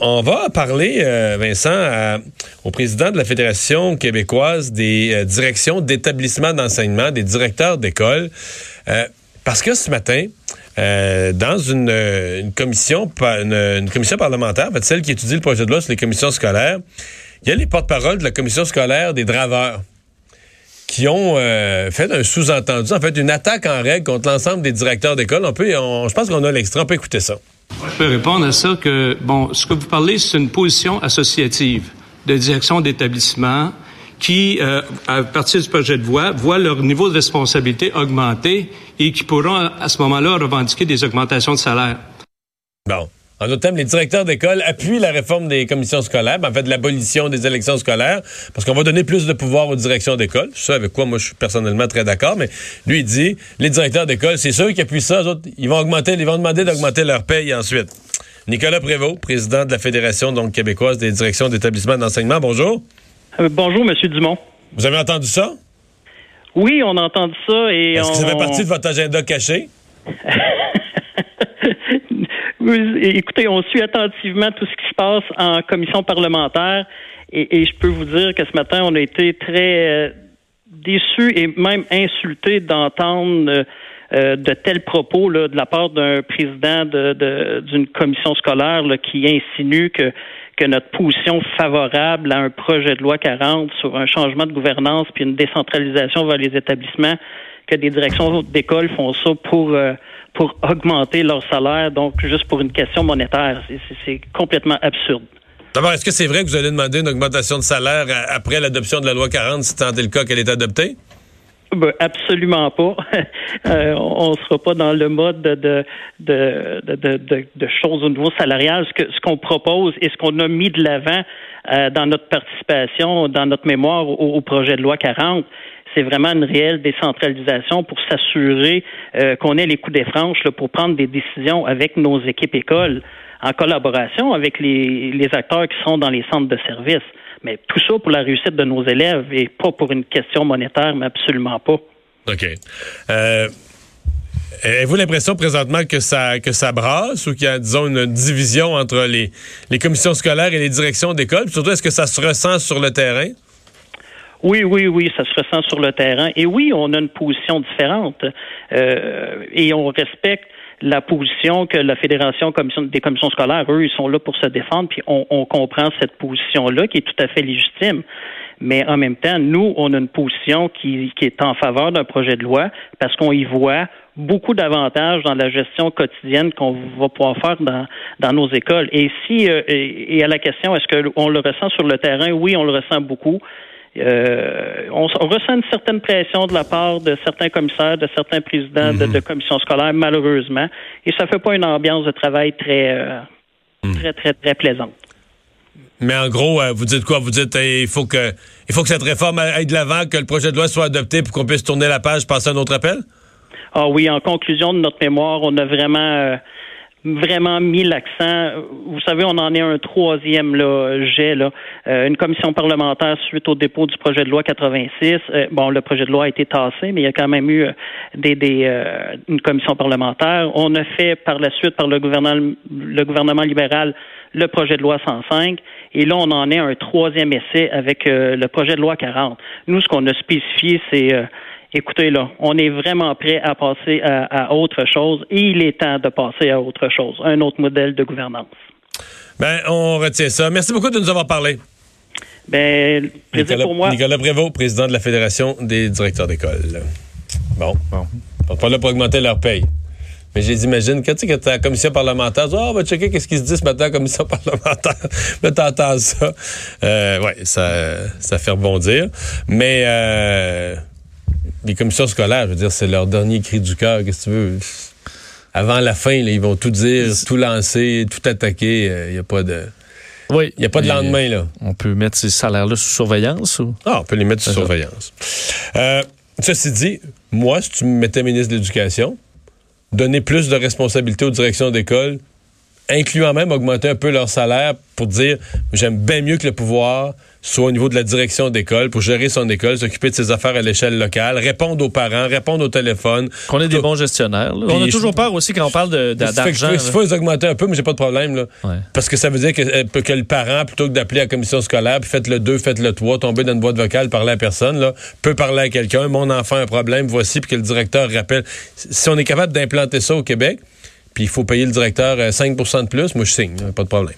On va parler, euh, Vincent, au président de la Fédération québécoise des euh, directions d'établissements d'enseignement, des directeurs d'école, euh, parce que ce matin, dans une, commission, une, commission parlementaire, en fait, celle qui étudie le projet de loi sur les commissions scolaires, il y a les porte-paroles de la commission scolaire des draveurs qui ont fait un sous-entendu, en fait, une attaque en règle contre l'ensemble des directeurs d'école. On peut, je pense qu'on a l'extrait, on peut écouter ça. Je peux répondre à ça que, bon, ce que vous parlez, c'est une position associative de direction d'établissement qui, euh, à partir du projet de loi, voient leur niveau de responsabilité augmenter et qui pourront, à ce moment-là, revendiquer des augmentations de salaire. Bon. En d'autres termes, les directeurs d'école appuient la réforme des commissions scolaires, ben, en fait, l'abolition des élections scolaires, parce qu'on va donner plus de pouvoir aux directions d'école. Ça, avec quoi moi je suis personnellement très d'accord, mais lui, il dit, les directeurs d'école, c'est ceux qui appuient ça, autres, ils vont augmenter, ils vont demander d'augmenter leur paye ensuite. Nicolas Prévost, président de la Fédération donc, québécoise des directions d'établissements d'enseignement, bonjour. Euh, bonjour, Monsieur Dumont. Vous avez entendu ça? Oui, on a entendu ça et Est-ce que ça fait partie de votre agenda caché? Écoutez, on suit attentivement tout ce qui se passe en commission parlementaire et, je peux vous dire que ce matin, on a été très euh, déçus et même insultés d'entendre euh, euh, de tels propos là, de la part d'un président d'une commission scolaire qui insinue que que notre position favorable à un projet de loi 40 sur un changement de gouvernance puis une décentralisation vers les établissements, que des directions d'école font ça pour pour augmenter leur salaire, donc juste pour une question monétaire. C'est complètement absurde. D'abord, est-ce que c'est vrai que vous allez demander une augmentation de salaire après l'adoption de la loi 40, si tant est le cas qu'elle est adoptée? Ben, absolument pas. euh, on ne sera pas dans le mode de, de, de, de, choses au niveau salarial. Ce qu'on ce qu'on propose et ce qu'on a mis de l'avant euh, dans notre participation, dans notre mémoire au, au projet de loi 40, c'est vraiment une réelle décentralisation pour s'assurer euh, qu'on ait les coups des franches pour prendre des décisions avec nos équipes écoles en collaboration avec les, acteurs qui sont dans les centres de services. Mais tout ça pour la réussite de nos élèves et pas pour une question monétaire, mais absolument pas. OK. Euh, Avez-vous l'impression présentement que ça que ça brasse ou qu'il y a, disons, une division entre les, les commissions scolaires et les directions d'école? Surtout, est-ce que ça se ressent sur le terrain? Oui, oui, oui, ça se ressent sur le terrain. Et oui, on a une position différente euh, et on respecte la position que la Fédération des commissions scolaires, eux, ils sont là pour se défendre, puis on, on comprend cette position-là qui est tout à fait légitime. Mais en même temps, nous, on a une position qui, qui est en faveur d'un projet de loi parce qu'on y voit beaucoup d'avantages dans la gestion quotidienne qu'on va pouvoir faire dans, dans nos écoles. Et si euh, et, et, à la question, est-ce qu'on le ressent sur le terrain? Oui, on le ressent beaucoup. Euh, on, ressent une certaine pression de la part de certains commissaires, de certains présidents de, mhm. commissions scolaires, malheureusement, et ça fait pas une ambiance de travail très, euh, mhm. très, très, très plaisante. Mais en gros, euh, vous dites quoi? Vous dites il faut que il faut que cette réforme aille de l'avant, que le projet de loi soit adopté pour qu'on puisse tourner la page, passer à un autre appel? Ah oui, en conclusion de notre mémoire, on a vraiment vraiment mis l'accent. Vous savez, on en est un troisième là, jet, là, euh, une commission parlementaire suite au dépôt du projet de loi 86. Euh, bon, le projet de loi a été tassé, mais il y a quand même eu euh, des, des une commission parlementaire. On a fait par la suite par le gouvernement, le gouvernement libéral le projet de loi 105. Et là, on en est un troisième essai avec le projet de loi 40. Nous, ce qu'on a spécifié, c'est écoutez, là, on est vraiment prêt à passer à, autre chose et il est temps de passer à autre chose, un autre modèle de gouvernance. Ben, on retient ça. Merci beaucoup de nous avoir parlé. Ben, plaisir pour moi. Nicolas Prévost, président de la Fédération des directeurs d'école. Bon. bon. On pas là pour augmenter leur paye. Mais j'ai imagine, quand tu sais, la commission parlementaire, oh, on va checker qu'est-ce qui se dit ce matin à la commission parlementaire. là, t'entends ça. Euh, ouais, ça, ça fait rebondir. Mais, euh, les commissions scolaires, je veux dire, c'est leur dernier cri du cœur, qu'est-ce que tu veux? Avant la fin, ils vont tout dire, tout lancer, tout attaquer. Il euh, n'y a pas de. Oui. Il n'y a pas de lendemain, là. On peut mettre ces salaires-là sous surveillance ou? Ah, on peut les mettre sous surveillance. Euh, ceci dit, moi, si tu me mettais ministre de l'Éducation, donner plus de responsabilités aux directions d'école, incluant même augmenter un peu leur salaire pour dire j'aime bien mieux que le pouvoir soit au niveau de la direction d'école pour gérer son école, s'occuper de ses affaires à l'échelle locale, répondre aux parents, répondre au téléphone. Qu'on ait des bons gestionnaires. On a toujours peur aussi quand on parle d'argent. Il faut les augmenter un peu, mais j'ai pas de problème. Là. Parce que ça veut dire que, euh, que le parent, plutôt que d'appeler la commission scolaire, puis faites le 2, faites le 3, tomber dans une boîte vocale, parler à personne, là, peut parler à quelqu'un, mon enfant a un problème, voici, puis que le directeur rappelle. Si on est capable d'implanter ça au Québec, puis il faut payer le directeur 5% euh, de plus, moi je signe, pas de problème.